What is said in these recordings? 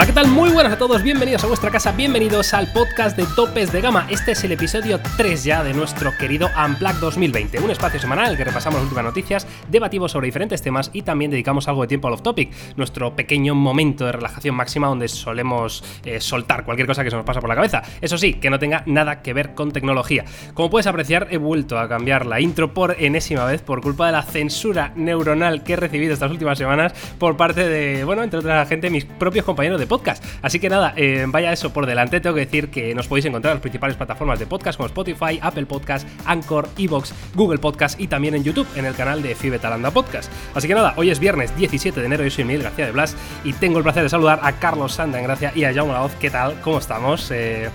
Hola, ¿qué tal? Muy buenas a todos, bienvenidos a vuestra casa, bienvenidos al podcast de Topes de Gama. Este es el episodio 3 ya de nuestro querido Unplugged 2020, un espacio semanal en el que repasamos las últimas noticias, debatimos sobre diferentes temas y también dedicamos algo de tiempo al off-topic, nuestro pequeño momento de relajación máxima donde solemos eh, soltar cualquier cosa que se nos pasa por la cabeza. Eso sí, que no tenga nada que ver con tecnología. Como puedes apreciar, he vuelto a cambiar la intro por enésima vez por culpa de la censura neuronal que he recibido estas últimas semanas por parte de, bueno, entre otra gente, mis propios compañeros de podcast. Así que nada, eh, vaya eso por delante. Tengo que decir que nos podéis encontrar en las principales plataformas de podcast como Spotify, Apple Podcast, Anchor, Evox, Google Podcast y también en YouTube, en el canal de Fibetalanda Podcast. Así que nada, hoy es viernes 17 de enero, yo soy Miguel García de Blas y tengo el placer de saludar a Carlos Sanda en Gracia y a Jaume Laoz. ¿Qué tal? ¿Cómo estamos? Eh,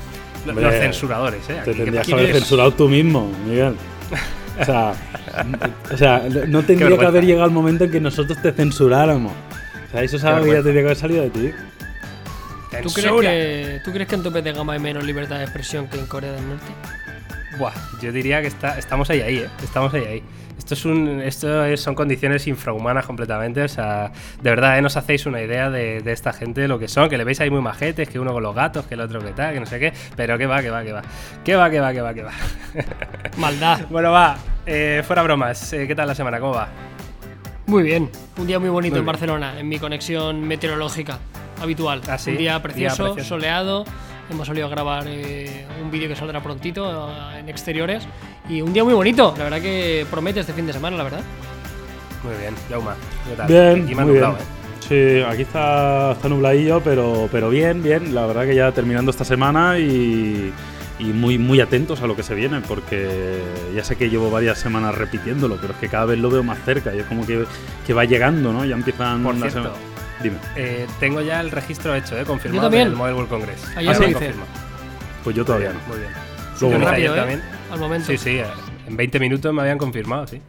los censuradores, ¿eh? Te tendrías que haber censurado tú mismo, Miguel. O sea, o sea no tendría que haber llegado el momento en que nosotros te censuráramos. O sea, eso es algo que ya tendría que haber salido de ti. ¿Tú crees, que, ¿Tú crees que en tope de gama hay menos libertad de expresión que en Corea del Norte? Buah, yo diría que está, estamos ahí, ahí, ¿eh? Estamos ahí, ahí. Esto, es un, esto son condiciones infrahumanas completamente. O sea, de verdad, ¿eh? no os hacéis una idea de, esta gente, lo que son, que le veis ahí muy majetes, que uno con los gatos, que el otro que tal, que no sé qué. Pero que va, que va, que va. Que va, que va, que va, que va. Maldad. bueno, va. Eh, fuera bromas. Eh, ¿Qué tal la semana? ¿Cómo va? Muy bien. Un día muy bonito en Barcelona, en mi conexión meteorológica habitual. ¿Ah, un día precioso, soleado. Hemos salido a grabar eh, un vídeo que saldrá prontito eh, en exteriores. Y un día muy bonito. La verdad que promete este fin de semana, la verdad. Muy bien, Jauma. Bien, muy bien. ¿eh? Sí, aquí está, está nubladillo, pero, pero bien, bien. La verdad que ya terminando esta semana y, y muy, muy atentos a lo que se viene, porque ya sé que llevo varias semanas repitiéndolo, pero es que cada vez lo veo más cerca y es como que, que va llegando, ¿no? Ya empiezan Por cierto, Dime. Eh, tengo ya el registro hecho, ¿eh? Confirmado yo también. el Mobile World Congress. Ayer ah, lo Pues yo todavía no. Muy bien. Luego rápido, ¿eh? también. Al momento. Sí, sí. En 20 minutos me habían confirmado, sí.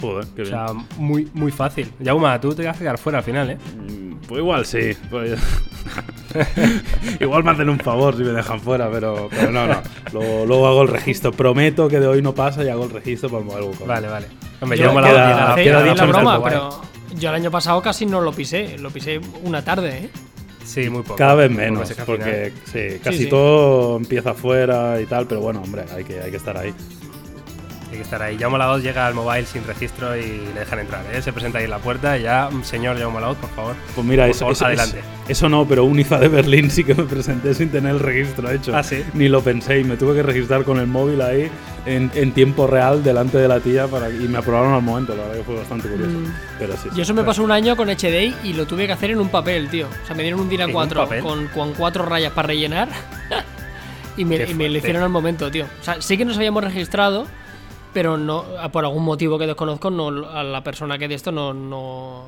Joder, qué bien. O sea, muy, muy fácil. Yauma, tú te vas a quedar fuera al final, ¿eh? Mm, pues igual sí. Pues... igual me hacen un favor si me dejan fuera, pero, pero no, no. Luego, hago el registro. Prometo que de hoy no pasa y hago el registro por Mobile World Vale, vale. Hombre, yo, yo me la, queda, queda, queda la broma, pero yo el año pasado casi no lo pisé, lo pisé una tarde, ¿eh? Sí, muy poco. Cada vez menos, porque sí, casi todo empieza afuera y tal, pero bueno, hombre, hay que, hay que estar ahí. Hay que estar ahí. Jaume Laoz llega al mobile sin registro y le dejan entrar. ¿eh? Se presenta ahí en la puerta y ya, señor Jaume Laoz, por favor. Pues mira, eso, adelante. Eso, no, pero un IFA de Berlín sí que me presenté sin tener el registro hecho. Ah, sí. Ni lo pensé y me tuve que registrar con el móvil ahí en, tiempo real delante de la tía para, y me aprobaron al momento. La verdad que fue bastante curioso. Mm. Pero sí, y eso me pasó un año con HDI y lo tuve que hacer en un papel, tío. O sea, me dieron un DIN A4 con, con cuatro rayas para rellenar. y me, y me lo hicieron al momento, tío. O sea, sí que nos habíamos registrado pero no por algún motivo que desconozco no a la persona que de esto no, no,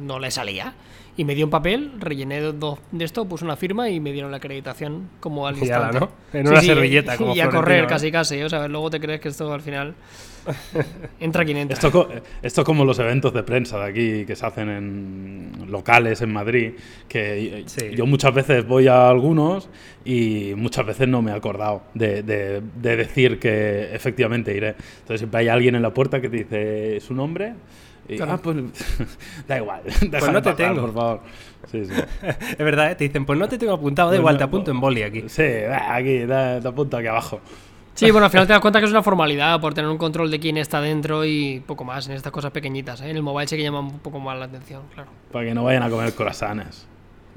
no le salía y me dio un papel rellené de, de esto puse una firma y me dieron la acreditación como al instante ¿no? en una servilleta como y a correr casi casi o sea luego te crees que esto al final entra quien entra esto, esto como los eventos de prensa de aquí que se hacen en locales en Madrid que yo muchas veces voy a algunos y muchas veces no me he acordado de, de, decir que efectivamente iré. Entonces siempre hay alguien en la puerta que te dice su nombre. Y, ah, pues da igual. Pues no te tengo. Por favor. Sí, sí. es verdad, ¿eh? te dicen, pues no te tengo apuntado, da pues igual, te apunto en boli aquí. Sí, aquí, te apunto aquí abajo. Sí, bueno, al final te das cuenta que es una formalidad por tener un control de quién está dentro y poco más en estas cosas pequeñitas. ¿eh? En el mobile sí que llama un poco más la atención, claro. Para que no vayan a comer corazones.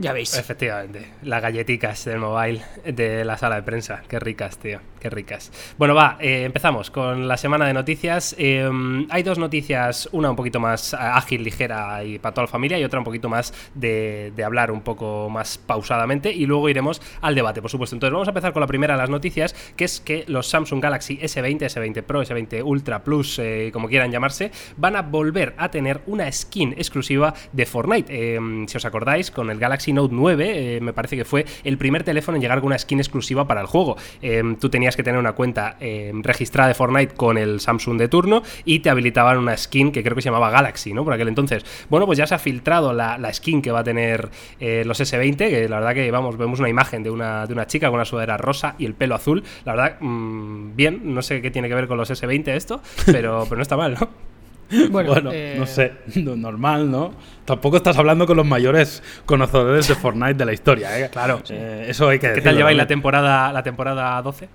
Ya veis. Efectivamente. Las galletitas del mobile de la sala de prensa. Qué ricas, tío. Qué ricas. Bueno, va, eh, empezamos con la semana de noticias. Em, hay dos noticias, una un poquito más ágil, ligera y para toda la familia, y otra un poquito más de, hablar un poco más pausadamente. Y luego iremos al debate, por supuesto. Entonces, vamos a empezar con la primera de las noticias, que es que los Samsung Galaxy S20, S20 Pro, S20 Ultra Plus, eh, como quieran llamarse, van a volver a tener una skin exclusiva de Fortnite. Em, si os acordáis, con el Galaxy Note 9, eh, me parece que fue el primer teléfono en llegar con una skin exclusiva para el juego. Em, tú tenías que tener una cuenta em, registrada de Fortnite con el Samsung de turno y te habilitaban una skin que creo que se llamaba Galaxy, ¿no? Por aquel entonces. Bueno, pues ya se ha filtrado la, skin que va a tener eh, los S20, que la verdad que, vamos, vemos una imagen de una, de una chica con una sudadera rosa y el pelo azul. La verdad, mm, bien, no sé qué tiene que ver con los S20 esto, pero, pero no está mal, ¿no? Bueno, no eh, sé, normal, ¿no? Tampoco estás hablando con los mayores conocedores de Fortnite de la historia, ¿eh? Claro. Eh, eso hay que ¿Qué tal lleváis la temporada, la temporada 12?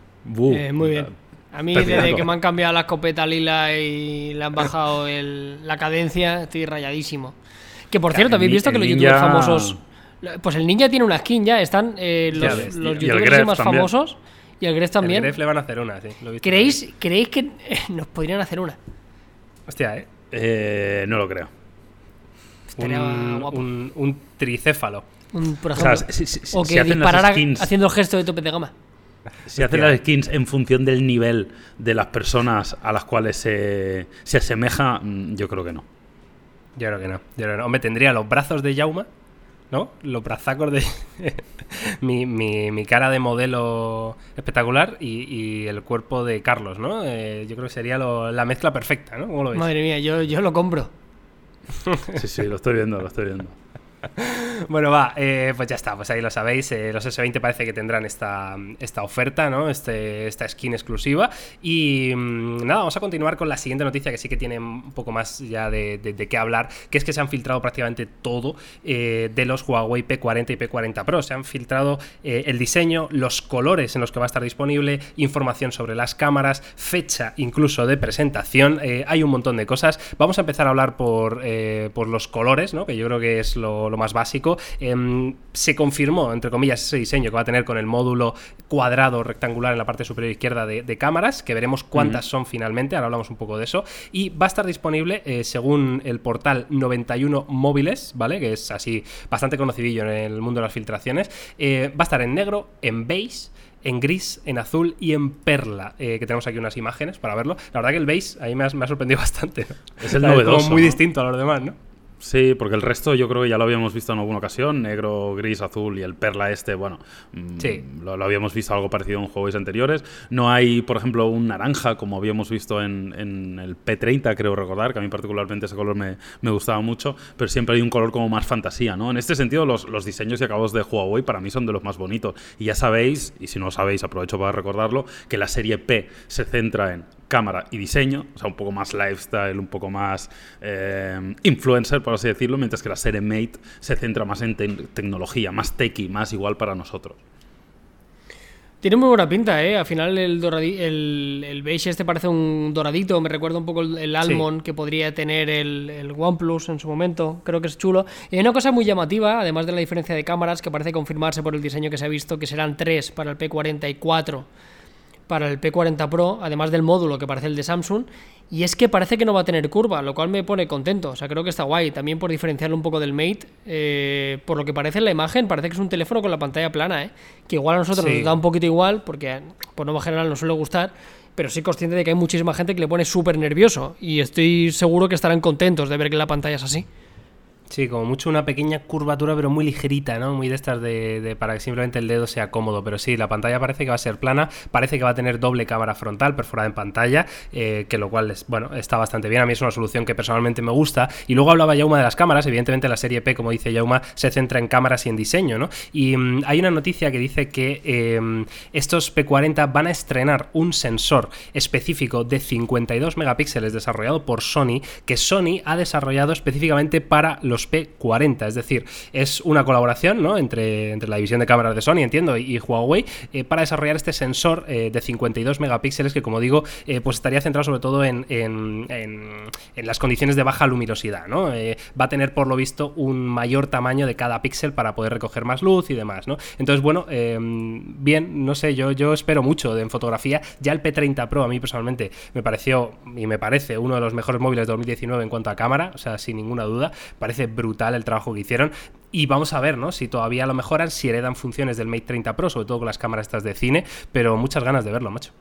Eh, muy bien. A mí, desde que me han cambiado la escopeta lila y le han bajado la cadencia, estoy rayadísimo. Que por cierto, ¿habéis visto que los youtubers famosos. Pues el ninja tiene una skin ya, están los, youtubers más famosos y el Gref también. El Gref le van a hacer una, sí. ¿Creéis, ¿Creéis que nos podrían hacer una? Hostia, ¿eh? eh no lo creo. un, Un, tricéfalo. por ejemplo. O, que disparara haciendo el gesto de tope de gama. Si hacen las skins en función del nivel de las personas a las cuales se, se asemeja, mm, yo creo que no. Yo creo que no. Yo creo que no. Hombre, tendría los brazos de Yauma ¿no? Los brazacos de mi, cara de modelo espectacular y, el cuerpo de Carlos, ¿no? Eh, yo creo que sería la mezcla perfecta, ¿no? Madre mía, yo, yo lo compro. sí, sí, lo estoy viendo, lo estoy viendo. bueno, va, eh, pues ya está, pues ahí lo sabéis. Eh, los S20 parece que tendrán esta, esta oferta, ¿no? Este, esta skin exclusiva. Y mm, nada, vamos a continuar con la siguiente noticia que sí que tiene un poco más ya de, de, qué hablar, que es que se han filtrado prácticamente todo eh, de los Huawei P40 y P40 Pro. Se han filtrado el diseño, los colores en los que va a estar disponible, información sobre las cámaras, fecha incluso de presentación. hay un montón de cosas. Vamos a empezar a hablar por, por los colores, ¿no? Que yo creo que es lo más básico. Em, se confirmó, entre comillas, ese diseño que va a tener con el módulo cuadrado rectangular en la parte superior izquierda de, cámaras, que veremos cuántas son finalmente, ahora hablamos un poco de eso, y va a estar disponible, eh, según el portal 91 Móviles, ¿vale? Que es así bastante conocidillo en el mundo de las filtraciones, eh, va a estar en negro, en beige, en gris, en azul y en perla, eh, que tenemos aquí unas imágenes para verlo. La verdad que el beige ahí me ha, sorprendido bastante. Es el novedoso. muy distinto a los demás, ¿no? Sí, porque el resto yo creo que ya lo habíamos visto en alguna ocasión, negro, gris, azul y el perla este, bueno, mm, sí. lo, habíamos visto algo parecido en juegos anteriores. No hay, por ejemplo, un naranja como habíamos visto en, el P30, creo recordar, que a mí particularmente ese color me, gustaba mucho, pero siempre hay un color como más fantasía, ¿no? En este sentido, los, los diseños y acabados de Huawei para mí son de los más bonitos. Y ya sabéis, y si no lo sabéis, aprovecho para recordarlo, que la serie P se centra en cámara y diseño, o sea, un poco más lifestyle, un poco más eh, influencer, por así decirlo, mientras que la serie Mate se centra más en tecnología, más techy, más igual para nosotros. Tiene muy buena pinta, ¿eh? Al final el, el, beige este parece un doradito, me recuerda un poco el, almond que podría tener el, el, OnePlus en su momento, creo que es chulo. Y hay una cosa muy llamativa, además de la diferencia de cámaras, que parece confirmarse por el diseño que se ha visto, que serán tres para el P44 para el P40 Pro, además del módulo que parece el de Samsung, y es que parece que no va a tener curva, lo cual me pone contento, o sea, creo que está guay, también por diferenciarlo un poco del Mate, eh, por lo que parece en la imagen, parece que es un teléfono con la pantalla plana, ¿eh? que igual a nosotros nos da un poquito igual, porque por no general nos suele gustar, pero sí consciente de que hay muchísima gente que le pone súper nervioso, y estoy seguro que estarán contentos de ver que la pantalla es así. Sí, como mucho una pequeña curvatura, pero muy ligerita, ¿no? Muy de estas de, para que simplemente el dedo sea cómodo. Pero sí, la pantalla parece que va a ser plana, parece que va a tener doble cámara frontal perforada en pantalla, eh, que lo cual es, bueno, está bastante bien. A mí es una solución que personalmente me gusta. Y luego hablaba Yauma de las cámaras. Evidentemente, la serie P, como dice Yauma, se centra en cámaras y en diseño, ¿no? Y mm, hay una noticia que dice que em, estos P40 van a estrenar un sensor específico de 52 megapíxeles desarrollado por Sony, que Sony ha desarrollado específicamente para los P40. Es decir, es una colaboración ¿no? entre, entre la división de cámaras de Sony, entiendo, y, Huawei eh, para desarrollar este sensor eh, de 52 megapíxeles que, como digo, eh, pues estaría centrado sobre todo en, en, en, las condiciones de baja luminosidad. ¿no? va a tener, por lo visto, un mayor tamaño de cada píxel para poder recoger más luz y demás. ¿no? Entonces, bueno, bien, no sé, yo, yo espero mucho en fotografía. Ya el P30 Pro a mí personalmente me pareció y me parece uno de los mejores móviles de 2019 en cuanto a cámara, o sea, sin ninguna duda. Parece brutal el trabajo que hicieron. Y vamos a ver, ¿no? Si todavía lo mejoran, si heredan funciones del Mate 30 Pro, sobre todo con las cámaras estas de cine, pero muchas ganas de verlo, macho.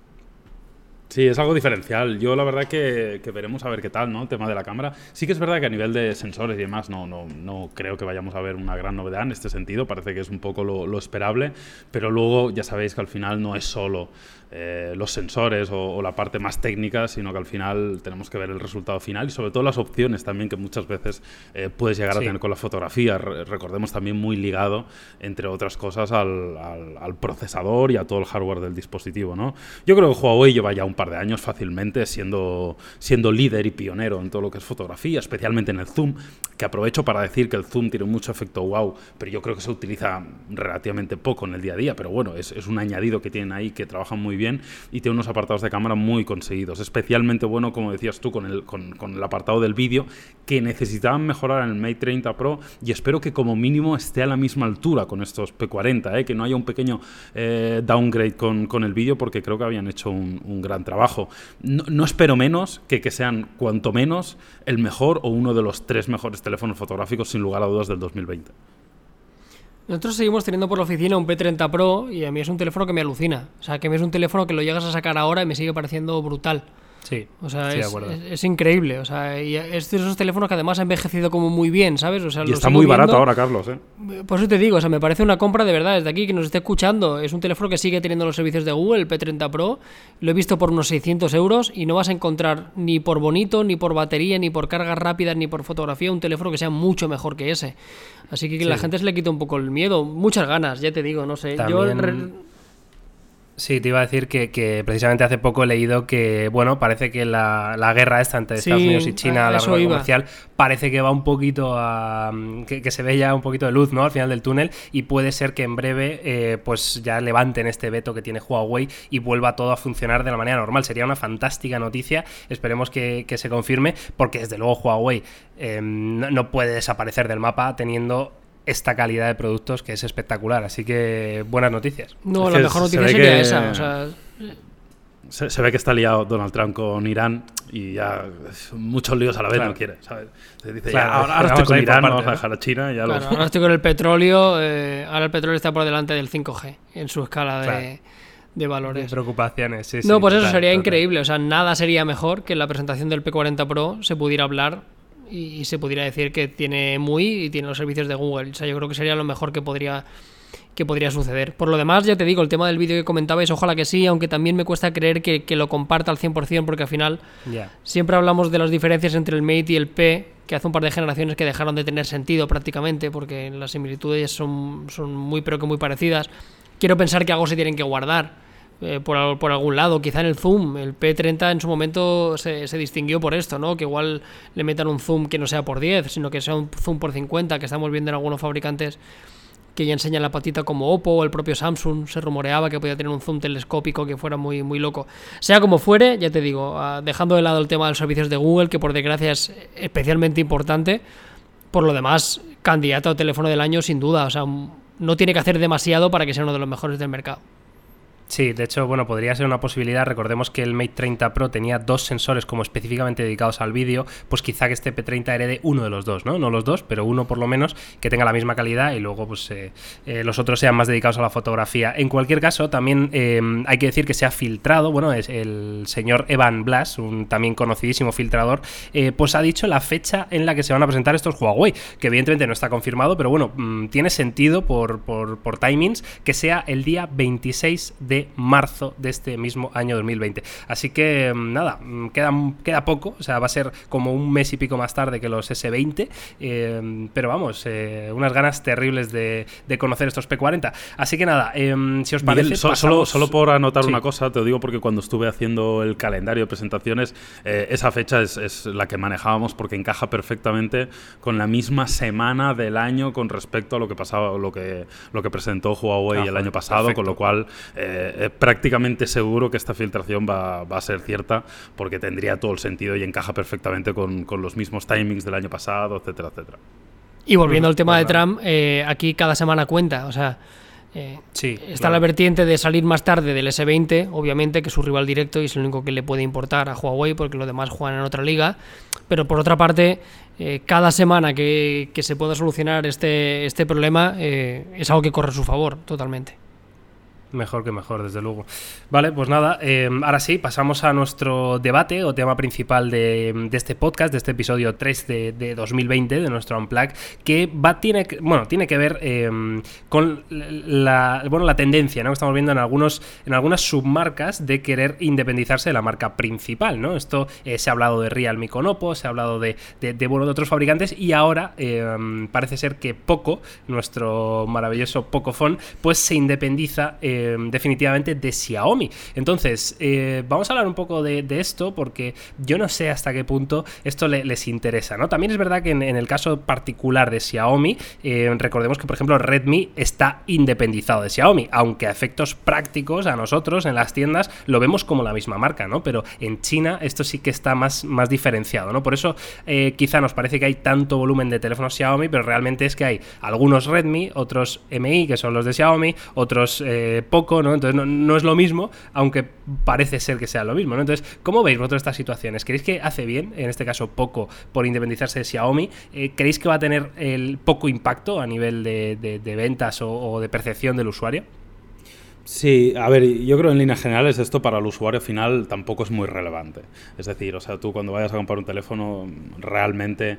Sí, es algo diferencial. Yo la verdad que, veremos a ver qué tal, ¿no? El tema de la cámara. Sí que es verdad que a nivel de sensores y demás no, no, no creo que vayamos a ver una gran novedad en este sentido. Parece que es un poco lo esperable, pero luego ya sabéis que al final no es solo eh, los sensores o, la parte más técnica, sino que al final tenemos que ver el resultado final y sobre todo las opciones también que muchas veces eh, puedes llegar a tener con la fotografía. recordemos también muy ligado, entre otras cosas, al, al, procesador y a todo el hardware del dispositivo. ¿no? Yo creo que Huawei lleva ya un par par de años fácilmente siendo, siendo líder y pionero en todo lo que es fotografía, especialmente en el zoom, que aprovecho para decir que el zoom tiene mucho efecto wow, pero yo creo que se utiliza relativamente poco en el día a día, pero bueno, es, es un añadido que tienen ahí que trabajan muy bien y tiene unos apartados de cámara muy conseguidos, especialmente bueno, como decías tú, con el, con, el apartado del vídeo, que necesitaban mejorar en el Mate 30 Pro y espero que como mínimo esté a la misma altura con estos P40, ¿eh? que no haya un pequeño eh, downgrade con, con el vídeo porque creo que habían hecho un, un gran trabajo. No, no, espero menos que que sean cuanto menos el mejor o uno de los tres mejores teléfonos fotográficos sin lugar a dudas del 2020. Nosotros seguimos teniendo por la oficina un P30 Pro y a mí es un teléfono que me alucina. O sea, que es un teléfono que lo llegas a sacar ahora y me sigue pareciendo brutal. Sí, o sea, es, increíble. O sea, y es de esos teléfonos que además ha envejecido como muy bien, ¿sabes? O sea, y está muy barato ahora, Carlos. ¿eh? Por eso te digo, o sea, me parece una compra de verdad. Desde aquí, que nos esté escuchando, es un teléfono que sigue teniendo los servicios de Google, el P30 Pro. Lo he visto por unos 600 euros y no vas a encontrar ni por bonito, ni por batería, ni por cargas rápidas, ni por fotografía un teléfono que sea mucho mejor que ese. Así que, que la gente se le quita un poco el miedo. Muchas ganas, ya te digo, no sé. Yo Sí, te iba a decir que, precisamente hace poco he leído que, bueno, parece que la, guerra esta entre Estados Unidos y China, la guerra comercial, parece que va un poquito a. Que, se ve ya un poquito de luz, ¿no? Al final del túnel y puede ser que en breve, eh, pues ya levanten este veto que tiene Huawei y vuelva todo a funcionar de la manera normal. Sería una fantástica noticia. Esperemos que, se confirme, porque desde luego Huawei eh, no puede desaparecer del mapa teniendo esta calidad de productos que es espectacular. Así que buenas noticias. No, la mejor noticia sería esa. se, ve que está liado Donald Trump con Irán y ya muchos líos a la vez no quiere, ¿sabes? Se dice, ahora, estoy con Irán, vamos a dejar a China. Ya Ahora estoy con el petróleo, eh, ahora el petróleo está por delante del 5G en su escala de, de valores. preocupaciones, sí, No, pues eso sería increíble. O sea, nada sería mejor que en la presentación del P40 Pro se pudiera hablar y, se pudiera decir que tiene muy y tiene los servicios de Google. O sea, yo creo que sería lo mejor que podría que podría suceder. Por lo demás, ya te digo, el tema del vídeo que comentabais, ojalá que sí, aunque también me cuesta creer que, lo comparta al 100%, porque al final siempre hablamos de las diferencias entre el Mate y el P, que hace un par de generaciones que dejaron de tener sentido prácticamente, porque las similitudes son, son muy pero que muy parecidas. Quiero pensar que algo se tienen que guardar eh, por, por, algún lado. Quizá en el zoom, el P30 en su momento se, se, distinguió por esto, ¿no? Que igual le metan un zoom que no sea por 10, sino que sea un zoom por 50, que estamos viendo en algunos fabricantes que ya enseñan la patita como Oppo o el propio Samsung se rumoreaba que podía tener un zoom telescópico que fuera muy, muy loco. Sea como fuere, ya te digo, ah, dejando de lado el tema de los servicios de Google, que por desgracia es especialmente importante, por lo demás, candidato a teléfono del año sin duda, o sea, no tiene que hacer demasiado para que sea uno de los mejores del mercado. Sí, de hecho, bueno, podría ser una posibilidad. Recordemos que el Mate 30 Pro tenía dos sensores como específicamente dedicados al vídeo, pues quizá que este P30 herede uno de los dos, ¿no? No los dos, pero uno por lo menos que tenga la misma calidad y luego pues eh, eh, los otros sean más dedicados a la fotografía. En cualquier caso, también eh, hay que decir que se ha filtrado, bueno, es el señor Evan Blas, un también conocidísimo filtrador, pues ha dicho la fecha en la que se van a presentar estos Huawei, que evidentemente no está confirmado, pero bueno, mm, tiene sentido por, por, por timings que sea el día 26 de marzo de este mismo año 2020. Así que mm, nada, mm, queda, queda poco, o sea, va a ser como un mes y pico más tarde que los S20, eh, pero vamos, eh, unas ganas terribles de, conocer estos P40. Así que nada, em, si os parece... solo, solo por anotar una cosa, te lo digo porque cuando estuve haciendo el calendario de presentaciones, eh, esa fecha es, la que manejábamos porque encaja perfectamente con la misma semana del año con respecto a lo que pasaba, lo que, lo que presentó Huawei ah, el año pasado, con lo cual eh, prácticamente seguro que esta filtración va, a ser cierta porque tendría todo el sentido y encaja perfectamente con, los mismos timings del año pasado, etcétera, etcétera. Y volviendo al tema de Trump, eh, aquí cada semana cuenta, o sea, eh, está la vertiente de salir más tarde del S20, obviamente, que es su rival directo y es lo único que le puede importar a Huawei porque los demás juegan en otra liga. Pero por otra parte, cada semana que, que, se pueda solucionar este, este problema es algo que corre a su favor, totalmente. Mejor que mejor, desde luego. Vale, pues nada, eh, ahora sí, pasamos a nuestro debate o tema principal de, este podcast, de este episodio 3 de, 2020, de nuestro Unplug, que va, tiene, bueno, tiene que ver eh, con la, bueno, la tendencia ¿no? que estamos viendo en, algunos, en algunas submarcas de querer independizarse de la marca principal. ¿no? Esto eh, se ha hablado de Realme con Oppo, se ha hablado de, de, bueno, de otros fabricantes y ahora parece ser que Poco, nuestro maravilloso Pocophone, pues se independiza. Eh, definitivamente de Xiaomi. Entonces, eh, vamos a hablar un poco de, esto porque yo no sé hasta qué punto esto les interesa, ¿no? También es verdad que en, el caso particular de Xiaomi, recordemos que, por ejemplo, Redmi está independizado de Xiaomi, aunque a efectos prácticos a nosotros en las tiendas lo vemos como la misma marca, ¿no? Pero en China esto sí que está más, más diferenciado, ¿no? Por eso quizá nos parece que hay tanto volumen de teléfonos Xiaomi, pero realmente es que hay algunos Redmi, otros MI, que son los de Xiaomi, otros eh, Poco, ¿no? Entonces no, es lo mismo, aunque parece ser que sea lo mismo, ¿no? Entonces, ¿cómo veis vosotros estas situaciones? ¿Creéis que hace bien, en este caso Poco, por independizarse de Xiaomi? Eh, ¿Creéis que va a tener el poco impacto a nivel de, ventas o, de percepción del usuario? Sí, a ver, yo creo en líneas generales esto para el usuario final tampoco es muy relevante. Es decir, o sea, tú cuando vayas a comprar un teléfono realmente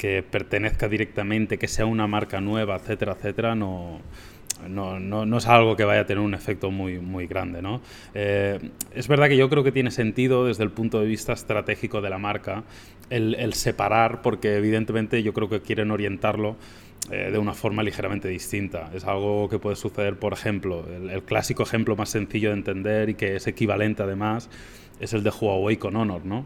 que pertenezca directamente, que sea una marca nueva, etcétera, etcétera, no, no, no, es algo que vaya a tener un efecto muy, muy grande. ¿no? Eh, es verdad que yo creo que tiene sentido desde el punto de vista estratégico de la marca el, separar, porque evidentemente yo creo que quieren orientarlo eh, de una forma ligeramente distinta. Es algo que puede suceder, por ejemplo, el, el, clásico ejemplo más sencillo de entender y que es equivalente además es el de Huawei con Honor, ¿no?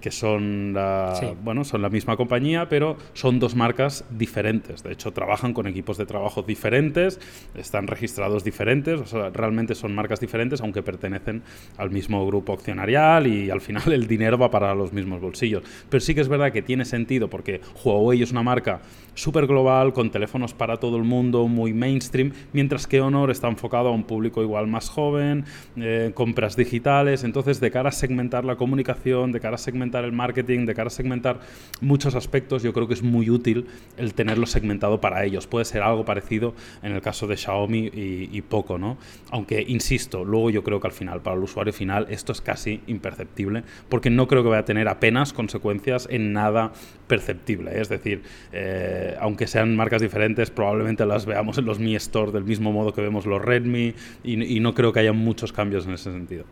Que son la, bueno, son la misma compañía, pero son dos marcas diferentes. De hecho, trabajan con equipos de trabajo diferentes, están registrados diferentes, o sea, realmente son marcas diferentes, aunque pertenecen al mismo grupo accionarial y al final el dinero va para los mismos bolsillos. Pero sí que es verdad que tiene sentido porque Huawei es una marca súper global, con teléfonos para todo el mundo, muy mainstream, mientras que Honor está enfocado a un público igual más joven, eh, compras digitales, entonces de cara a segmentar la comunicación, de cara a segmentar el marketing, de cara a segmentar muchos aspectos, yo creo que es muy útil el tenerlo segmentado para ellos. Puede ser algo parecido en el caso de Xiaomi y, poco, ¿no? Aunque, insisto, luego yo creo que al final, para el usuario final, esto es casi imperceptible, porque no creo que vaya a tener apenas consecuencias en nada perceptible. Es decir, eh, aunque sean marcas diferentes, probablemente las veamos en los Mi Store del mismo modo que vemos los Redmi y no creo que haya muchos cambios en ese sentido.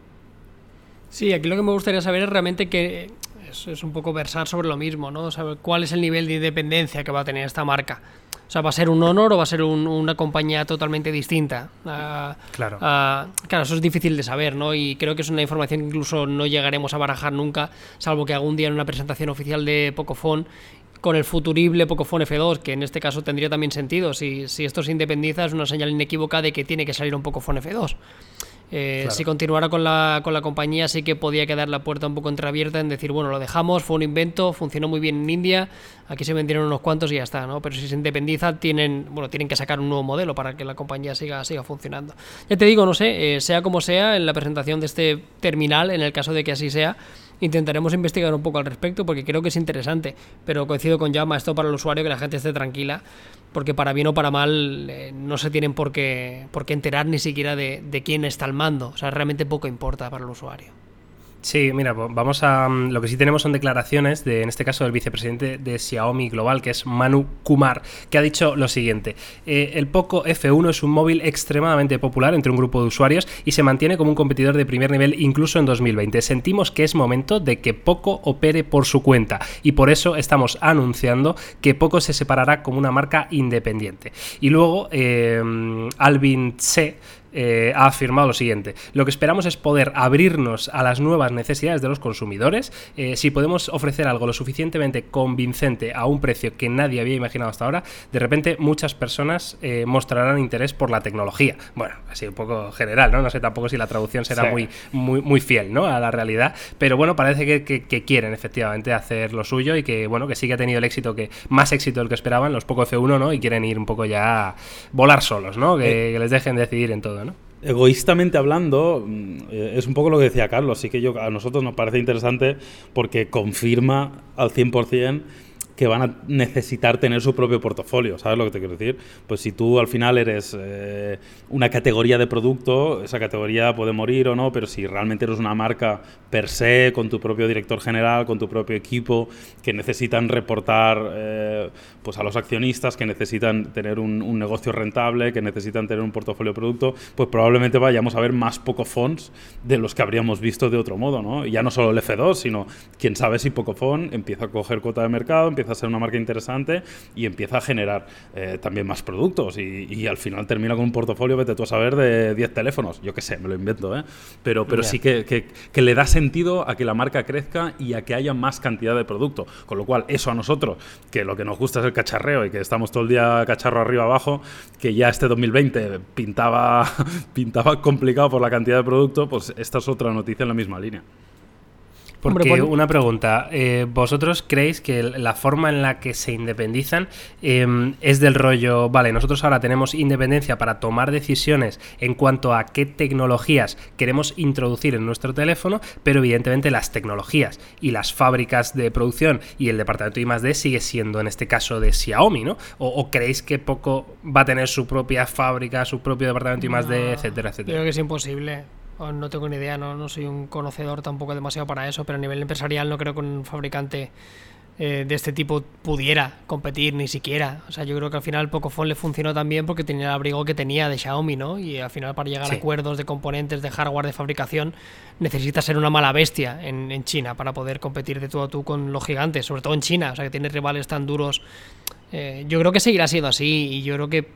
Sí, aquí lo que me gustaría saber es realmente que es, un poco versar sobre lo mismo, ¿no? Saber cuál es el nivel de independencia que va a tener esta marca. O sea, ¿va a ser un honor o va a ser una compañía totalmente distinta? Ah, claro. Ah, claro, eso es difícil de saber, ¿no? Y creo que es una información que incluso no llegaremos a barajar nunca, salvo que algún día en una presentación oficial de Pocophone con el futurible Pocophone F2, que en este caso tendría también sentido. Si, si esto se independiza, es una señal inequívoca de que tiene que salir un Pocophone F2. Eh, si continuara con la, con la compañía, sí que podía quedar la puerta un poco entreabierta en decir, bueno, lo dejamos, fue un invento, funcionó muy bien en India, aquí se vendieron unos cuantos y ya está, ¿no? Pero si se independiza, tienen, bueno, tienen que sacar un nuevo modelo para que la compañía siga, siga funcionando. Ya te digo, no sé, eh, sea como sea, en la presentación de este terminal, en el caso de que así sea, intentaremos investigar un poco al respecto porque creo que es interesante, pero coincido con Llama, esto para el usuario, que la gente esté tranquila porque para bien o para mal eh, no se tienen por qué, por qué enterar ni siquiera de, de quién está al mando. O sea, realmente poco importa para el usuario. Sí, mira, vamos a. Mm, lo que sí tenemos son declaraciones de, en este caso, del vicepresidente de Xiaomi Global, que es Manu Kumar, que ha dicho lo siguiente: eh, el Poco F1 es un móvil extremadamente popular entre un grupo de usuarios y se mantiene como un competidor de primer nivel incluso en 2020. Sentimos que es momento de que Poco opere por su cuenta y por eso estamos anunciando que Poco se separará como una marca independiente. Y luego, eh, Alvin Tse eh, ha afirmado lo siguiente. Lo que esperamos es poder abrirnos a las nuevas necesidades de los consumidores. Eh, si podemos ofrecer algo lo suficientemente convincente a un precio que nadie había imaginado hasta ahora, de repente muchas personas eh, mostrarán interés por la tecnología. Bueno, así un poco general, ¿no? No sé tampoco si la traducción será muy, muy, muy fiel, ¿no? A la realidad. Pero bueno, parece que, quieren efectivamente hacer lo suyo y que, bueno, que sí que ha tenido el éxito que, más éxito del que esperaban, los poco F1, ¿no? Y quieren ir un poco ya a volar solos, ¿no? que les dejen decidir en todo. Egoístamente hablando, mm, eh, es un poco lo que decía Carlos, sí que yo, a nosotros nos parece interesante porque confirma al 100% que van a necesitar tener su propio portafolio, ¿sabes lo que te quiero decir? Pues si tú al final eres eh, una categoría de producto, esa categoría puede morir o no, pero si realmente eres una marca per se, con tu propio director general, con tu propio equipo, que necesitan reportar eh, pues a los accionistas, que necesitan tener un, negocio rentable, que necesitan tener un portafolio de producto, pues probablemente vayamos a ver más poco fonds de los que habríamos visto de otro modo, ¿no? Y ya no solo el F2, sino quién sabe si Pocophone empieza a coger cuota de mercado, empieza a ser una marca interesante y empieza a generar eh, también más productos y, al final termina con un portafolio, vete tú a saber, de 10 teléfonos. Yo qué sé, me lo invento, ¿eh? Pero, pero sí que, que, le da sentido a que la marca crezca y a que haya más cantidad de producto. Con lo cual, eso a nosotros, que lo que nos gusta es el cacharreo y que estamos todo el día cacharro arriba abajo, que ya este 2020 pintaba, pintaba complicado por la cantidad de producto, pues esta es otra noticia en la misma línea. Porque una pregunta, eh, ¿vosotros creéis que la forma en la que se independizan em, es del rollo, vale, nosotros ahora tenemos independencia para tomar decisiones en cuanto a qué tecnologías queremos introducir en nuestro teléfono, pero evidentemente las tecnologías y las fábricas de producción y el departamento de I+.D. sigue siendo en este caso de Xiaomi, ¿no? ¿O, creéis que poco va a tener su propia fábrica, su propio departamento de I+.D., etcétera, etcétera? Creo que es imposible. No tengo ni idea, no, no soy un conocedor tampoco demasiado para eso, pero a nivel empresarial no creo que un fabricante eh, de este tipo pudiera competir ni siquiera. O sea, yo creo que al final Pocophone le funcionó también porque tenía el abrigo que tenía de Xiaomi, ¿no? Y al final para llegar a acuerdos de componentes, de hardware, de fabricación, necesita ser una mala bestia en, en, China para poder competir de tú a tú con los gigantes, sobre todo en China, o sea, que tiene rivales tan duros. Eh, yo creo que seguirá siendo así y yo creo que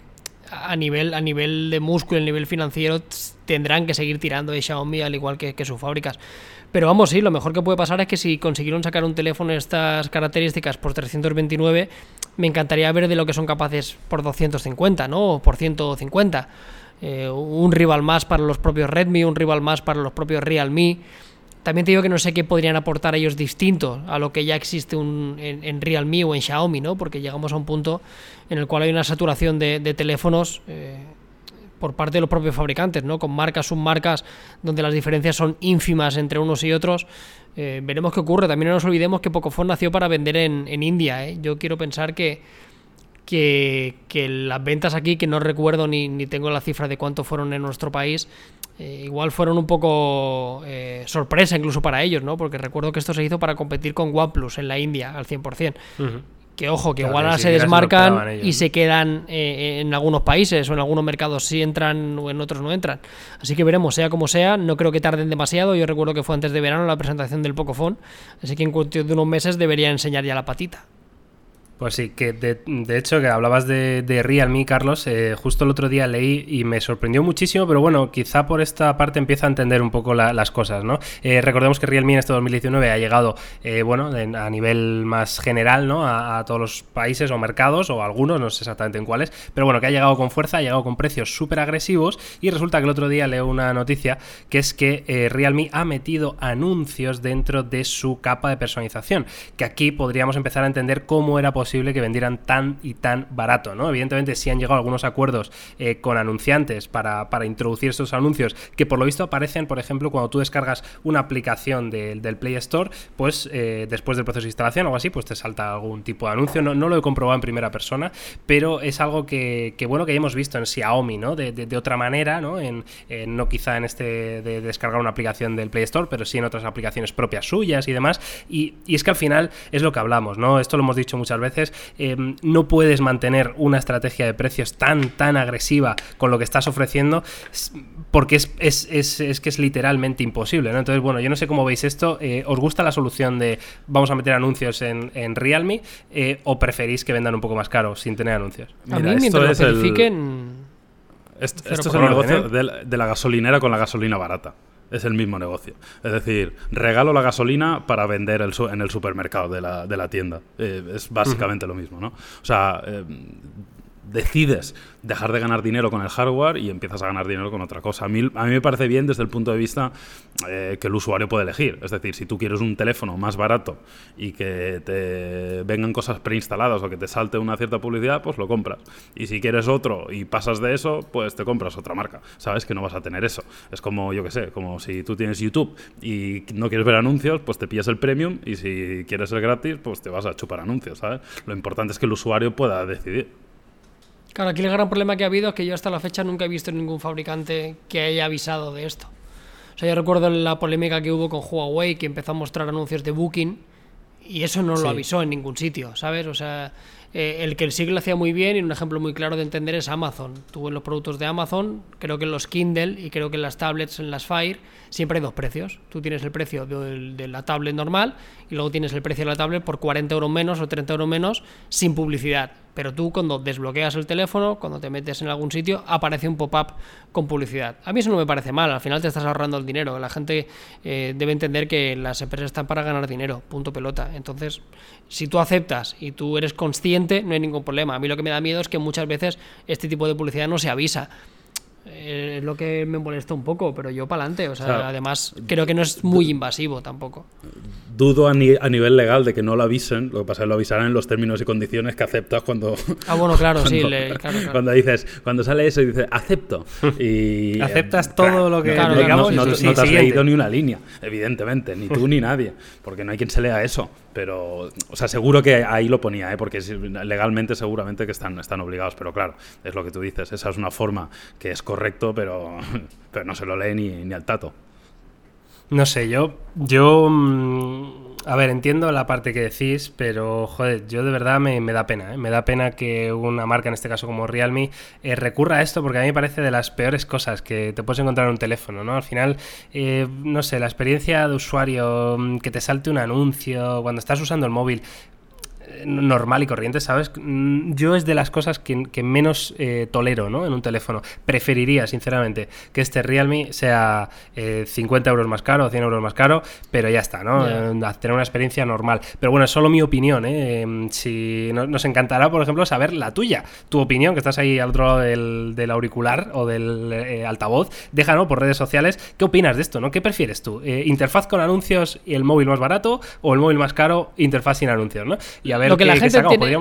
a nivel, a nivel de músculo, a nivel financiero, tendrán que seguir tirando de Xiaomi al igual que, sus fábricas. Pero vamos, sí, lo mejor que puede pasar es que si consiguieron sacar un teléfono de estas características por 329, me encantaría ver de lo que son capaces por 250, ¿no? O por 150. Eh, un rival más para los propios Redmi, un rival más para los propios Realme. También te digo que no sé qué podrían aportar ellos distinto a lo que ya existe un, en, Realme o en Xiaomi, ¿no? Porque llegamos a un punto en el cual hay una saturación de, teléfonos eh, por parte de los propios fabricantes, ¿no? Con marcas, submarcas, donde las diferencias son ínfimas entre unos y otros. Eh, veremos qué ocurre. También no nos olvidemos que Pocophone nació para vender en, India. ¿eh? Yo quiero pensar que, que, las ventas aquí, que no recuerdo ni, ni tengo la cifra de cuánto fueron en nuestro país, eh, igual fueron un poco eh, sorpresa incluso para ellos, ¿no? Porque recuerdo que esto se hizo para competir con OnePlus en la India al 100%. Que ojo, que igual ahora se desmarcan y se quedan eh, en algunos países o en algunos mercados sí entran o en otros no entran. Así que veremos, sea como sea, no creo que tarden demasiado. Yo recuerdo que fue antes de verano la presentación del Pocophone, así que en cuestión de unos meses debería enseñar ya la patita. Pues sí, que de, hecho que hablabas de, Realme, Carlos, eh, justo el otro día leí y me sorprendió muchísimo, pero bueno, quizá por esta parte empieza a entender un poco las cosas, ¿no? Eh, recordemos que Realme en este 2019 ha llegado, eh, bueno, a nivel más general, ¿no? A, todos los países o mercados, o algunos, no sé exactamente en cuáles, pero bueno, que ha llegado con fuerza, ha llegado con precios súper agresivos y resulta que el otro día leo una noticia que es que Realme ha metido anuncios dentro de su capa de personalización, que aquí podríamos empezar a entender cómo era posible que vendieran tan y tan barato, ¿no? Evidentemente sí han llegado algunos acuerdos eh, con anunciantes para, introducir estos anuncios que por lo visto aparecen, por ejemplo, cuando tú descargas una aplicación del Play Store, pues eh, después del proceso de instalación o algo así, pues te salta algún tipo de anuncio. No, lo he comprobado en primera persona, pero es algo que, bueno que ya hemos visto en Xiaomi, ¿no? De, otra manera, ¿no? En, no quizá en este de descargar una aplicación del Play Store, pero sí en otras aplicaciones propias suyas y demás. Y, y es que al final es lo que hablamos, ¿no? Esto lo hemos dicho muchas veces Em, no puedes mantener una estrategia de precios tan, tan agresiva con lo que estás ofreciendo porque es, es, que es literalmente imposible, ¿no? Entonces, bueno, yo no sé cómo veis esto. Eh, ¿Os gusta la solución de vamos a meter anuncios en, en Realme eh, o preferís que vendan un poco más caro sin tener anuncios? A mí, mientras lo certifiquen... Esto, es el negocio ¿eh? de la gasolinera con la gasolina barata. Es el mismo negocio. Es decir, regalo la gasolina para vender el en el supermercado de la, de la tienda. Eh, es básicamente lo mismo, ¿no? O sea, eh, decides dejar de ganar dinero con el hardware y empiezas a ganar dinero con otra cosa. A mí, me parece bien desde el punto de vista eh, que el usuario puede elegir. Es decir, si tú quieres un teléfono más barato y que te vengan cosas preinstaladas o que te salte una cierta publicidad, pues lo compras. Y si quieres otro y pasas de eso, pues te compras otra marca. Sabes que no vas a tener eso. Es como, yo que sé, como si tú tienes YouTube y no quieres ver anuncios, pues te pillas el premium y si quieres el gratis, pues te vas a chupar anuncios, ¿sabes? Lo importante es que el usuario pueda decidir. Claro, aquí el gran problema que ha habido es que yo hasta la fecha nunca he visto ningún fabricante que haya avisado de esto. O sea, yo recuerdo la polémica que hubo con Huawei, que empezó a mostrar anuncios de Booking y eso no lo avisó en ningún sitio, ¿sabes? O sea, eh, el que el siglo hacía muy bien y un ejemplo muy claro de entender es Amazon. Tú en los productos de Amazon, creo que en los Kindle y creo que en las tablets, en las Fire, siempre hay dos precios. Tú tienes el precio de, la tablet normal y luego tienes el precio de la tablet por 40 euros menos o 30 euros menos sin publicidad. Pero tú cuando desbloqueas el teléfono, cuando te metes en algún sitio, aparece un pop-up con publicidad. A mí eso no me parece mal, al final te estás ahorrando el dinero. La gente eh, debe entender que las empresas están para ganar dinero, punto pelota. Entonces, si tú aceptas y tú eres consciente, no hay ningún problema. A mí lo que me da miedo es que muchas veces este tipo de publicidad no se avisa. Eh, es lo que me molesta un poco, pero yo para adelante. O sea, además, creo que no es muy invasivo tampoco. Dudo a, nivel legal de que no lo avisen. Lo que pasa es que lo avisarán en los términos y condiciones que aceptas cuando. Ah, bueno, claro, sí. Cuando dices, cuando sale eso y dices, acepto. Y. Aceptas todo lo que. digamos, no, te has leído ni una línea, evidentemente. Ni tú ni nadie. Porque no hay quien se lea eso. Pero, o sea, seguro que ahí lo ponía, ¿eh? porque legalmente seguramente que están, están obligados. Pero claro, es lo que tú dices. Esa es una forma que es correcto, pero, pero no se lo lee ni, ni al tato. No sé, yo, yo, mm, a ver, entiendo la parte que decís, pero joder, yo de verdad me, da pena, ¿eh? me da pena que una marca, en este caso como Realme, eh, recurra a esto porque a mí me parece de las peores cosas que te puedes encontrar en un teléfono, ¿no? Al final, eh, no sé, la experiencia de usuario, mm, que te salte un anuncio cuando estás usando el móvil, normal y corriente, ¿sabes? Mm, yo es de las cosas que, menos eh, tolero, ¿no? En un teléfono. Preferiría, sinceramente, que este Realme sea 50 eh, euros más caro o 100 euros más caro, pero ya está, ¿no? Eh, tener una experiencia normal. Pero bueno, es solo mi opinión, ¿eh? Em, si nos encantará, por ejemplo, saber la tuya, tu opinión, que estás ahí al otro lado del, auricular o del altavoz. Déjanos por redes sociales. ¿Qué opinas de esto, no? ¿Qué prefieres tú? ¿Interfaz con anuncios y el móvil más barato o el móvil más caro, interfaz sin anuncios, ¿no? Y a ver lo que, la gente tiene,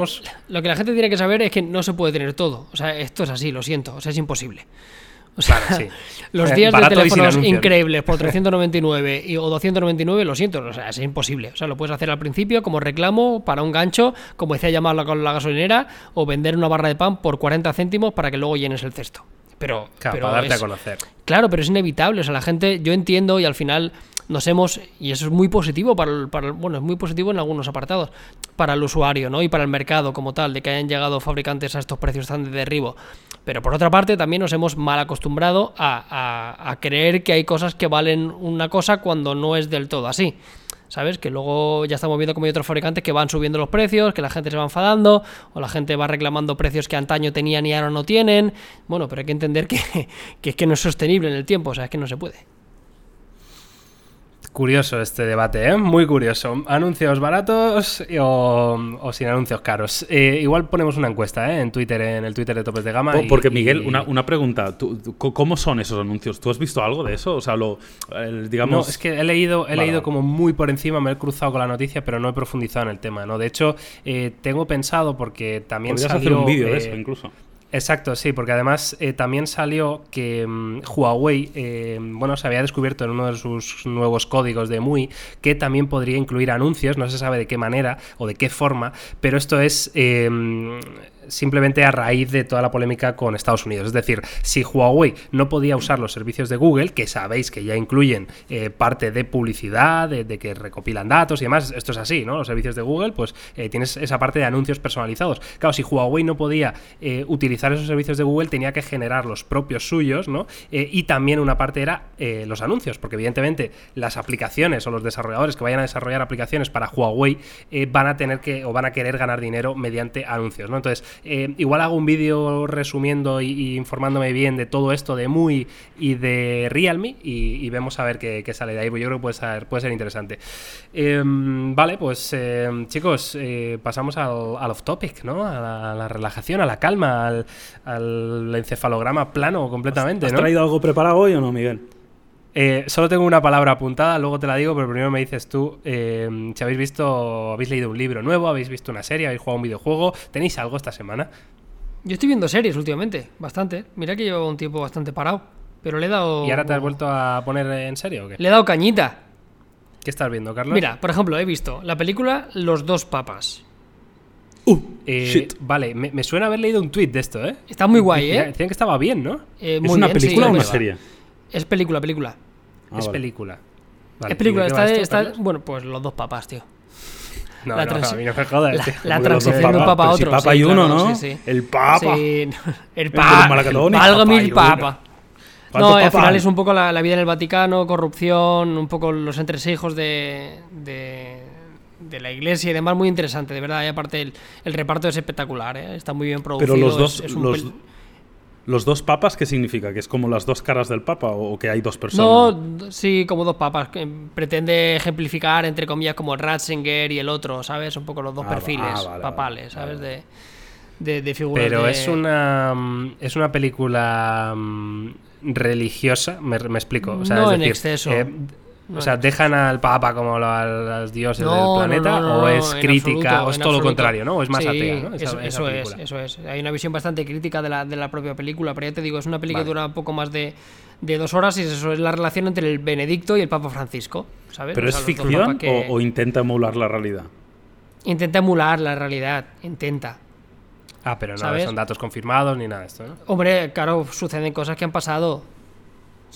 lo que la gente tiene que saber es que no se puede tener todo. O sea, esto es así, lo siento. O sea, es imposible. O sea, los días de teléfonos increíbles por 399 y, o 299, lo siento, o sea, es imposible. O sea, lo puedes hacer al principio como reclamo para un gancho, como decía llamarlo con la gasolinera, o vender una barra de pan por 40 céntimos para que luego llenes el cesto. Pero, claro, para darte a conocer. Claro, pero es inevitable. O sea, la gente, yo entiendo y al final nos hemos, y eso es muy positivo para el, para bueno, es muy positivo en algunos apartados, para el usuario, ¿no? Y para el mercado como tal, de que hayan llegado fabricantes a estos precios tan de derribo. Pero por otra parte, también nos hemos mal acostumbrado a, a creer que hay cosas que valen una cosa cuando no es del todo así. ¿sabes? Que luego ya estamos viendo como hay otros fabricantes que van subiendo los precios, que la gente se va enfadando, o la gente va reclamando precios que antaño tenían y ahora no tienen. Bueno, pero hay que entender que, que es que no es sostenible en el tiempo, o sea, es que no se puede. Curioso este debate, ¿eh? Muy curioso. ¿Anuncios baratos o, sin anuncios caros? Eh, igual ponemos una encuesta ¿eh? en Twitter, en el Twitter de Topes de Gama. Porque, Miguel, una, pregunta. ¿Cómo son esos anuncios? ¿Tú has visto algo de eso? O sea, lo, digamos... No, es que he leído, he leído como muy por encima, me he cruzado con la noticia, pero no he profundizado en el tema, ¿no? De hecho, eh, tengo pensado, porque también Podrías hacer un vídeo de eso, incluso. Exacto, sí, porque además eh, también salió que mm, Huawei, eh, bueno, se había descubierto en uno de sus nuevos códigos de MUI que también podría incluir anuncios, no se sabe de qué manera o de qué forma, pero esto es eh, simplemente a raíz de toda la polémica con Estados Unidos. Es decir, si Huawei no podía usar los servicios de Google, que sabéis que ya incluyen eh, parte de publicidad, de, que recopilan datos y demás, esto es así, ¿no? Los servicios de Google, pues eh, tienes esa parte de anuncios personalizados. Claro, si Huawei no podía eh, utilizar esos servicios de Google, tenía que generar los propios suyos, ¿no? y también una parte era los anuncios, porque evidentemente las aplicaciones o los desarrolladores que vayan a desarrollar aplicaciones para Huawei van a tener que o van a querer ganar dinero mediante anuncios, ¿no? Entonces, eh, igual hago un vídeo resumiendo y, informándome bien de todo esto de MUI y de Realme y, vemos a ver qué, sale de ahí. Pues yo creo que puede ser, puede ser interesante. Em, vale, pues em, chicos, eh, pasamos al, off topic, ¿no? A la, relajación, a la calma, al, encefalograma plano completamente. ¿Has, ¿no? traído algo preparado hoy o no, Miguel? Eh, solo tengo una palabra apuntada, luego te la digo, pero primero me dices tú eh, si habéis visto, habéis leído un libro nuevo, habéis visto una serie, habéis jugado un videojuego, ¿tenéis algo esta semana? Yo estoy viendo series últimamente, bastante. Mira que llevo un tiempo bastante parado, pero le he dado... ¿Y ahora te has vuelto a poner en serio o qué? Le he dado cañita. ¿Qué estás viendo, Carlos? Mira, por ejemplo, he visto la película Los dos papas. Uh, eh, vale, me, suena haber leído un tweet de esto, ¿eh? Está muy guay, ¿eh? Decían que estaba bien, ¿no? ¿Es una película o una serie? Es película, película. Ah, es película. es película, está, bueno, pues los dos papás, tío. No, la, no, a mí no me jodas, la, la transición de un papa a otro. Si papa sí, y uno, claro, ¿no? Sí, sí. El papa. Sí, el papa. Valga mi papa. No, al final es un poco la, la, vida en el Vaticano, corrupción, un poco los entresijos de, de, de, la iglesia y demás, muy interesante, de verdad. Y aparte el, el reparto es espectacular, ¿eh? está muy bien producido. Pero los dos, es, es los, ¿Los dos papas qué significa? ¿Que es como las dos caras del papa o que hay dos personas? No, sí, como dos papas. Que pretende ejemplificar, entre comillas, como Ratzinger y el otro, ¿sabes? Un poco los dos Ah, perfiles ah, vale, papales, vale, ¿sabes? vale. De, de, de figuras Pero de- es una es una película mm, religiosa, me, me explico. O sea, No es en decir, exceso. eh, No o sea, dejan al Papa como lo- a los dioses No, del planeta, no, no, o es crítica, absoluto, o es todo lo contrario, ¿no? O es más Sí, atea, ¿no? Esa- eso, esa eso es, eso es. Hay una visión bastante crítica de la, de la propia película, pero ya te digo, es una película Vale. que dura poco más de, de dos horas y eso es la relación entre el Benedicto y el Papa Francisco, ¿sabes? ¿Pero O es sea, ficción que o, o intenta emular la realidad? Intenta emular la realidad, intenta. Ah, pero no ¿Sabes? son datos confirmados ni nada de esto, ¿no? Hombre, claro, suceden cosas que han pasado.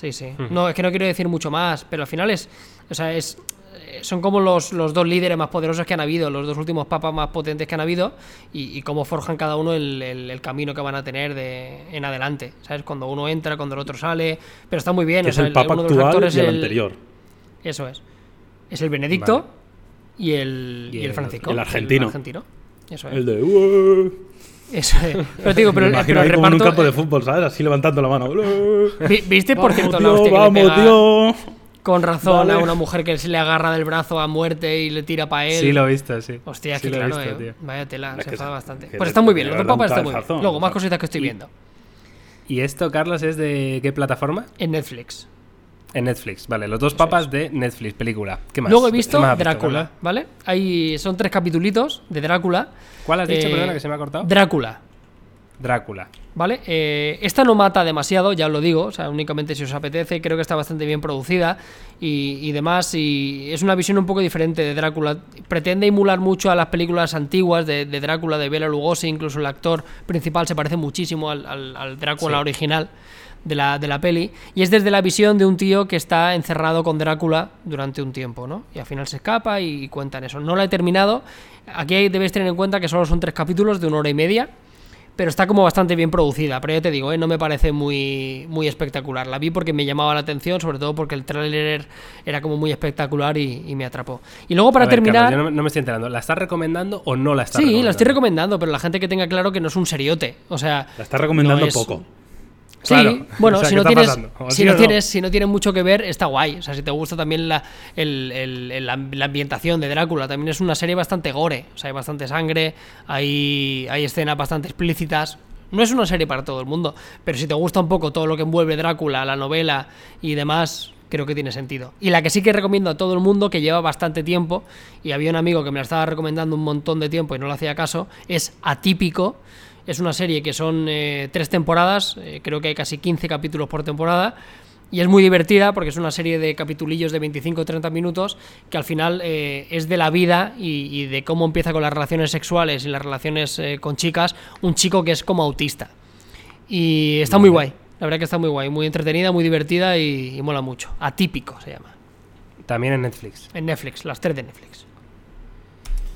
Sí, sí. No, es que no quiero decir mucho más, pero al final es. O sea, es. eh, Son como los, los dos líderes más poderosos que han habido, los dos últimos papas más potentes que han habido, y, y cómo forjan cada uno el, el- el camino que van a tener de, en adelante. ¿Sabes? Cuando uno entra, cuando el otro sale. Pero está muy bien. O es sea, el papa uno de los actual y el el- anterior. Eso es. Es el Benedicto Vale. y, el- Francisco. el argentino. argentino. Eso es. El de... Eso es. Pero te digo, pero, Me imagino pero el ahí como en un reparto- campo de fútbol, ¿sabes? Así levantando la mano. ¿Viste, por Vamos, cierto, la tío, hostia que le vamos, pega tío. con razón Vale. a una mujer que se le agarra del brazo a muerte y le tira para él? Sí, lo he visto, sí. Hostia, Sí que lo he claro, visto, eh. tío. Vaya tela, Es se que enfada bastante. que Pues está muy bien, los dos un papas está muy bien. cabezazo, Luego, más cositas que estoy viendo. ¿Y esto, Carlos, es de qué plataforma? En Netflix. En Netflix, vale. Los dos papas de Netflix, película. ¿Qué más? Luego he ¿Qué visto Drácula? ¿vale? Hay, son tres capitulitos de Drácula. ¿Cuál has dicho, Eh, perdona, que se me ha cortado? Drácula. Drácula. ¿Vale? Eh, esta no mata demasiado, ya os lo digo, o sea, únicamente si os apetece, creo que está bastante bien producida y, y demás, y es una visión un poco diferente de Drácula. Pretende emular mucho a las películas antiguas de, de Drácula, de Bela Lugosi, incluso el actor principal se parece muchísimo al, al- al Drácula Sí. original de la, de la peli, y es desde la visión de un tío que está encerrado con Drácula durante un tiempo, ¿no? Y al final se escapa y, cuentan eso. No la he terminado, aquí debéis tener en cuenta que solo son tres capítulos de una hora y media, pero está como bastante bien producida. Pero ya te digo, ¿eh? no me parece muy, muy espectacular. La vi porque me llamaba la atención, sobre todo porque el tráiler era como muy espectacular y, y me atrapó. Y luego para ver, terminar... Carlos, yo no, me- no me estoy enterando. ¿La estás recomendando o no la estás Sí, recomendando? la estoy recomendando, pero la gente que tenga claro que no es un seriote. O sea, La está recomendando no es- poco. Sí, Claro. bueno, O sea, si, ¿qué no tienes, si, no o no? tienes, si no tiene mucho que ver, está guay. O sea, si te gusta también la, el- el- el- la, la ambientación de Drácula, también es una serie bastante gore. O sea, hay bastante sangre, hay, hay escenas bastante explícitas. No es una serie para todo el mundo, pero si te gusta un poco todo lo que envuelve Drácula, la novela y demás, creo que tiene sentido. Y la que sí que recomiendo a todo el mundo, que lleva bastante tiempo, y había un amigo que me la estaba recomendando un montón de tiempo y no le hacía caso, es Atípico. Es una serie que son eh, tres temporadas, eh, creo que hay casi 15 capítulos por temporada. Y es muy divertida porque es una serie de capitulillos de 25 o 30 minutos que al final eh, es de la vida y, y de cómo empieza con las relaciones sexuales y las relaciones con chicas un chico que es como autista. Y está muy guay, la verdad que está muy guay, muy entretenida, muy divertida y, y mola mucho. Atípico se llama. También en Netflix. En Netflix, las tres de Netflix.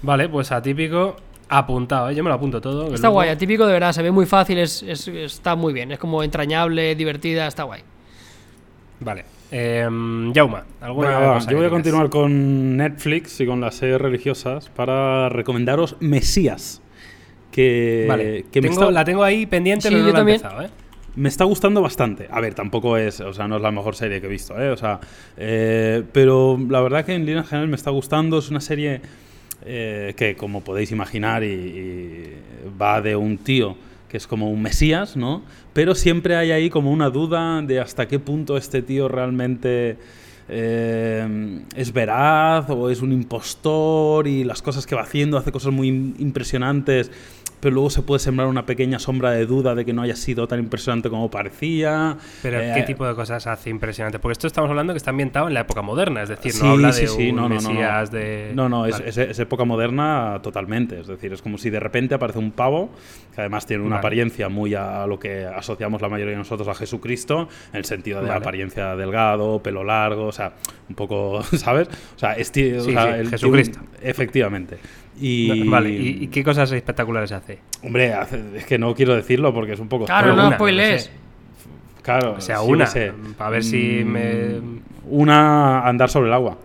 Vale, pues atípico apuntado, ¿eh? yo me lo apunto todo. Está luego- guay, atípico de verdad, se ve muy fácil, es, es- está muy bien, es como entrañable, divertida, está guay. Vale. Eh, Jauma, ¿alguna Venga, cosa yo voy que a continuar con Netflix y con las series religiosas para recomendaros Mesías. Que, Vale, que me, tengo- está, la tengo ahí pendiente, Sí, pero no yo la he también. empezado, ¿eh? me está gustando bastante. A ver, tampoco es, o sea, no es la mejor serie que he visto, ¿eh? O sea, eh, pero la verdad que en línea general me está gustando. Es una serie eh, que, como podéis imaginar, y, va de un tío que es como un mesías, ¿no? Pero siempre hay ahí como una duda de hasta qué punto este tío realmente eh, es veraz o es un impostor y las cosas que va haciendo, hace cosas muy im- impresionantes, pero luego se puede sembrar una pequeña sombra de duda de que no haya sido tan impresionante como parecía. Pero Eh, ¿qué tipo de cosas hace impresionante? Porque esto estamos hablando que está ambientado en la época moderna, es decir, Sí, no habla sí, de sí, un no, no, no, no. mesías de... No, no, es, Vale. es- es época moderna totalmente. Es decir, es como si de repente aparece un pavo que además tiene una Vale. apariencia muy a lo que asociamos la mayoría de nosotros a Jesucristo, en el sentido de Vale. apariencia delgado, pelo largo, o sea, un poco, ¿sabes? O sea, o sí, el- Jesucristo. efectivamente. Y... vale, ¿Y, qué cosas espectaculares hace? Hombre, es que no quiero decirlo porque es un poco... Claro, no spoilers. Claro, o sea, una, para ver si mm, me... Una, andar sobre el agua.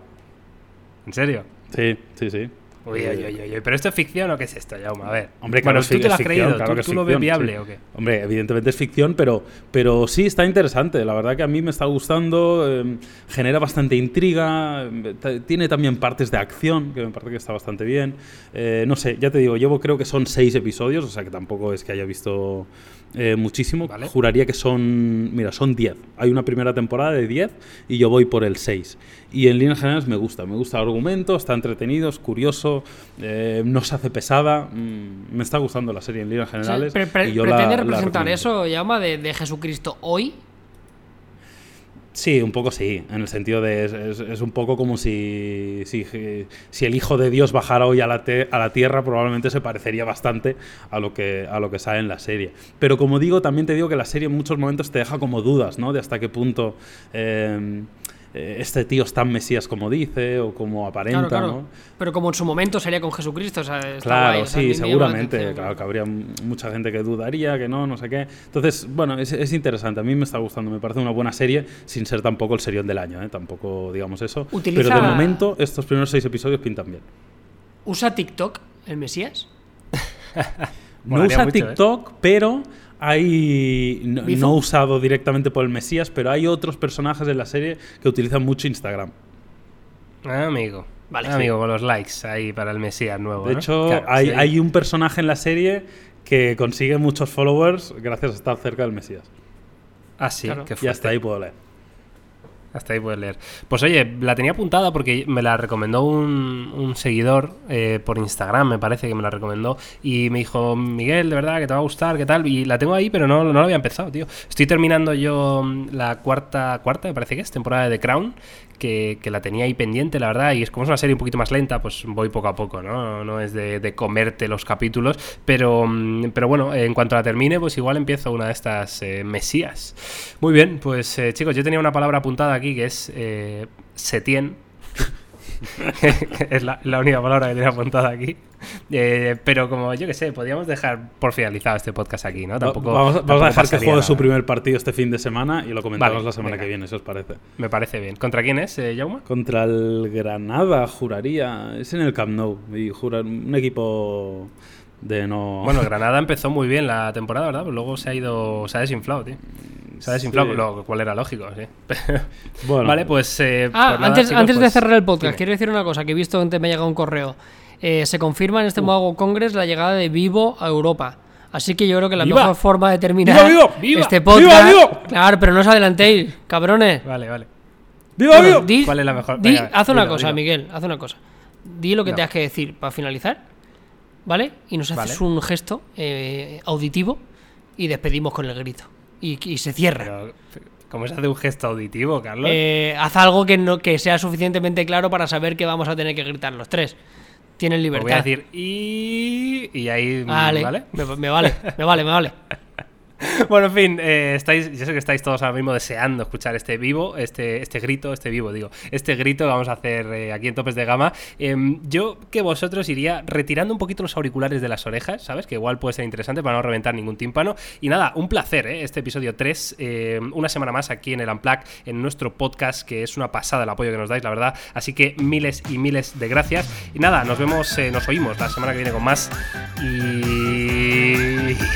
¿En serio? Sí, sí, sí. Uy, uy, uy, ¿Pero esto es ficción o qué es esto, Jaume? A ver. Hombre, claro, bueno, ¿tú te lo has creído? Claro ¿Tú, lo ves viable o qué? Hombre, evidentemente es ficción, pero, pero sí está interesante. La verdad que a mí me está gustando. Em, genera bastante intriga. Em, tiene también partes de acción, que me parece que está bastante bien. Eh, no sé, ya te digo, llevo creo que son seis episodios, o sea que tampoco es que haya visto eh, muchísimo. Juraría que son, mira, son 10. Hay una primera temporada de 10 y yo voy por el 6. Y en líneas generales me gusta, me gusta el argumento, está entretenido, es curioso, eh, no se hace pesada. Mm, me está gustando la serie en líneas generales. ¿Pretende representar eso, llama, de, de Jesucristo hoy? Sí, un poco sí, en el sentido de es, un poco como si, si, si, el Hijo de Dios bajara hoy a la, a la Tierra, probablemente se parecería bastante a lo, que, a lo que sale en la serie. Pero como digo, también te digo que la serie en muchos momentos te deja como dudas, ¿no? De hasta qué punto... Eh, eh, este tío es tan mesías como dice o como aparenta, ¿no? Pero como en su momento sería con Jesucristo, Claro, sí, seguramente. Claro, que habría mucha gente que dudaría, que no, no sé qué. Entonces, bueno, es, interesante. A mí me está gustando. Me parece una buena serie sin ser tampoco el serión del año, ¿eh? Tampoco digamos eso. Pero de momento, estos primeros seis episodios pintan bien. ¿Usa TikTok el Mesías? no usa ¿eh? TikTok, pero hay, no, usado directamente por el Mesías, pero hay otros personajes en la serie que utilizan mucho Instagram. Ah, amigo. Vale, amigo, con los likes ahí para el Mesías nuevo. De hecho, hay, hay, un personaje en la serie que consigue muchos followers gracias a estar cerca del Mesías. Ah, sí, que Y hasta ahí puedo leer. Hasta ahí puedes leer. Pues oye, la tenía apuntada porque me la recomendó un, seguidor eh, por Instagram, me parece que me la recomendó. Y me dijo, Miguel, de verdad, que te va a gustar, ¿qué tal? Y la tengo ahí, pero no, no la había empezado, tío. Estoy terminando yo mm, la cuarta, cuarta, me parece que es, temporada de The Crown que, la tenía ahí pendiente, la verdad, y es como es una serie un poquito más lenta, pues voy poco a poco, ¿no? No es de, comerte los capítulos, pero, mm, pero bueno, en cuanto la termine, pues igual empiezo una de estas eh, mesías. Muy bien, pues eh, chicos, yo tenía una palabra apuntada aquí que es eh, Setien es la, única palabra que tenía apuntada aquí. Eh, pero como yo que sé, podríamos dejar por finalizado este podcast aquí, ¿no? Tampoco, vamos, a dejar que juegue su primer partido este fin de semana y lo comentamos la semana que viene, si os parece. Me parece bien. ¿Contra quién es, eh, Contra el Granada, juraría. Es en el Camp Nou. Y jura, un equipo de no. Bueno, Granada empezó muy bien la temporada, ¿verdad? Pero luego se ha ido. Se ha desinflado, tío. Se ha desinflado, lo cual era lógico, sí. bueno. Vale, pues. Eh, ah, pues antes, antes de pues cerrar el podcast, quiero decir una cosa que he visto antes me ha llegado un correo. Eh, se confirma en este uh. Congress la llegada de Vivo a Europa. Así que yo creo que la mejor forma de terminar ¡Viva, este podcast. Claro, pero no os adelantéis, cabrones. Vale, vale. ¡Viva, viva! ¿Cuál es la mejor? haz una cosa, Miguel, haz una cosa. Di lo que tengas que decir para finalizar, ¿vale? Y nos haces un gesto eh, auditivo y despedimos con el grito y, se cierra. ¿Cómo se hace un gesto auditivo, Carlos? Eh, haz algo que, no, que sea suficientemente claro para saber que vamos a tener que gritar los tres. Tienen libertad. voy a decir y. Y ahí. Vale. ¿vale? Me, me vale, me vale, me vale. bueno, en fin, eh, estáis, yo sé que estáis todos ahora mismo deseando escuchar este vivo, este, este grito, este vivo, digo, este grito que vamos a hacer eh, aquí en Topes de Gama. Em, yo que vosotros iría retirando un poquito los auriculares de las orejas, ¿sabes? Que igual puede ser interesante para no reventar ningún tímpano. Y nada, un placer, ¿eh? Este episodio 3, em, una semana más aquí en el Unplug, en nuestro podcast, que es una pasada el apoyo que nos dais, la verdad. Así que miles y miles de gracias. Y nada, nos vemos, eh, nos oímos la semana que viene con más. Y.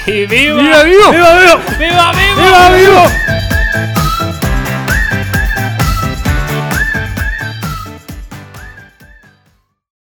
¡Y! ¡Viva, viva! ¡Viva, ¡Viva, ¡Viva, viva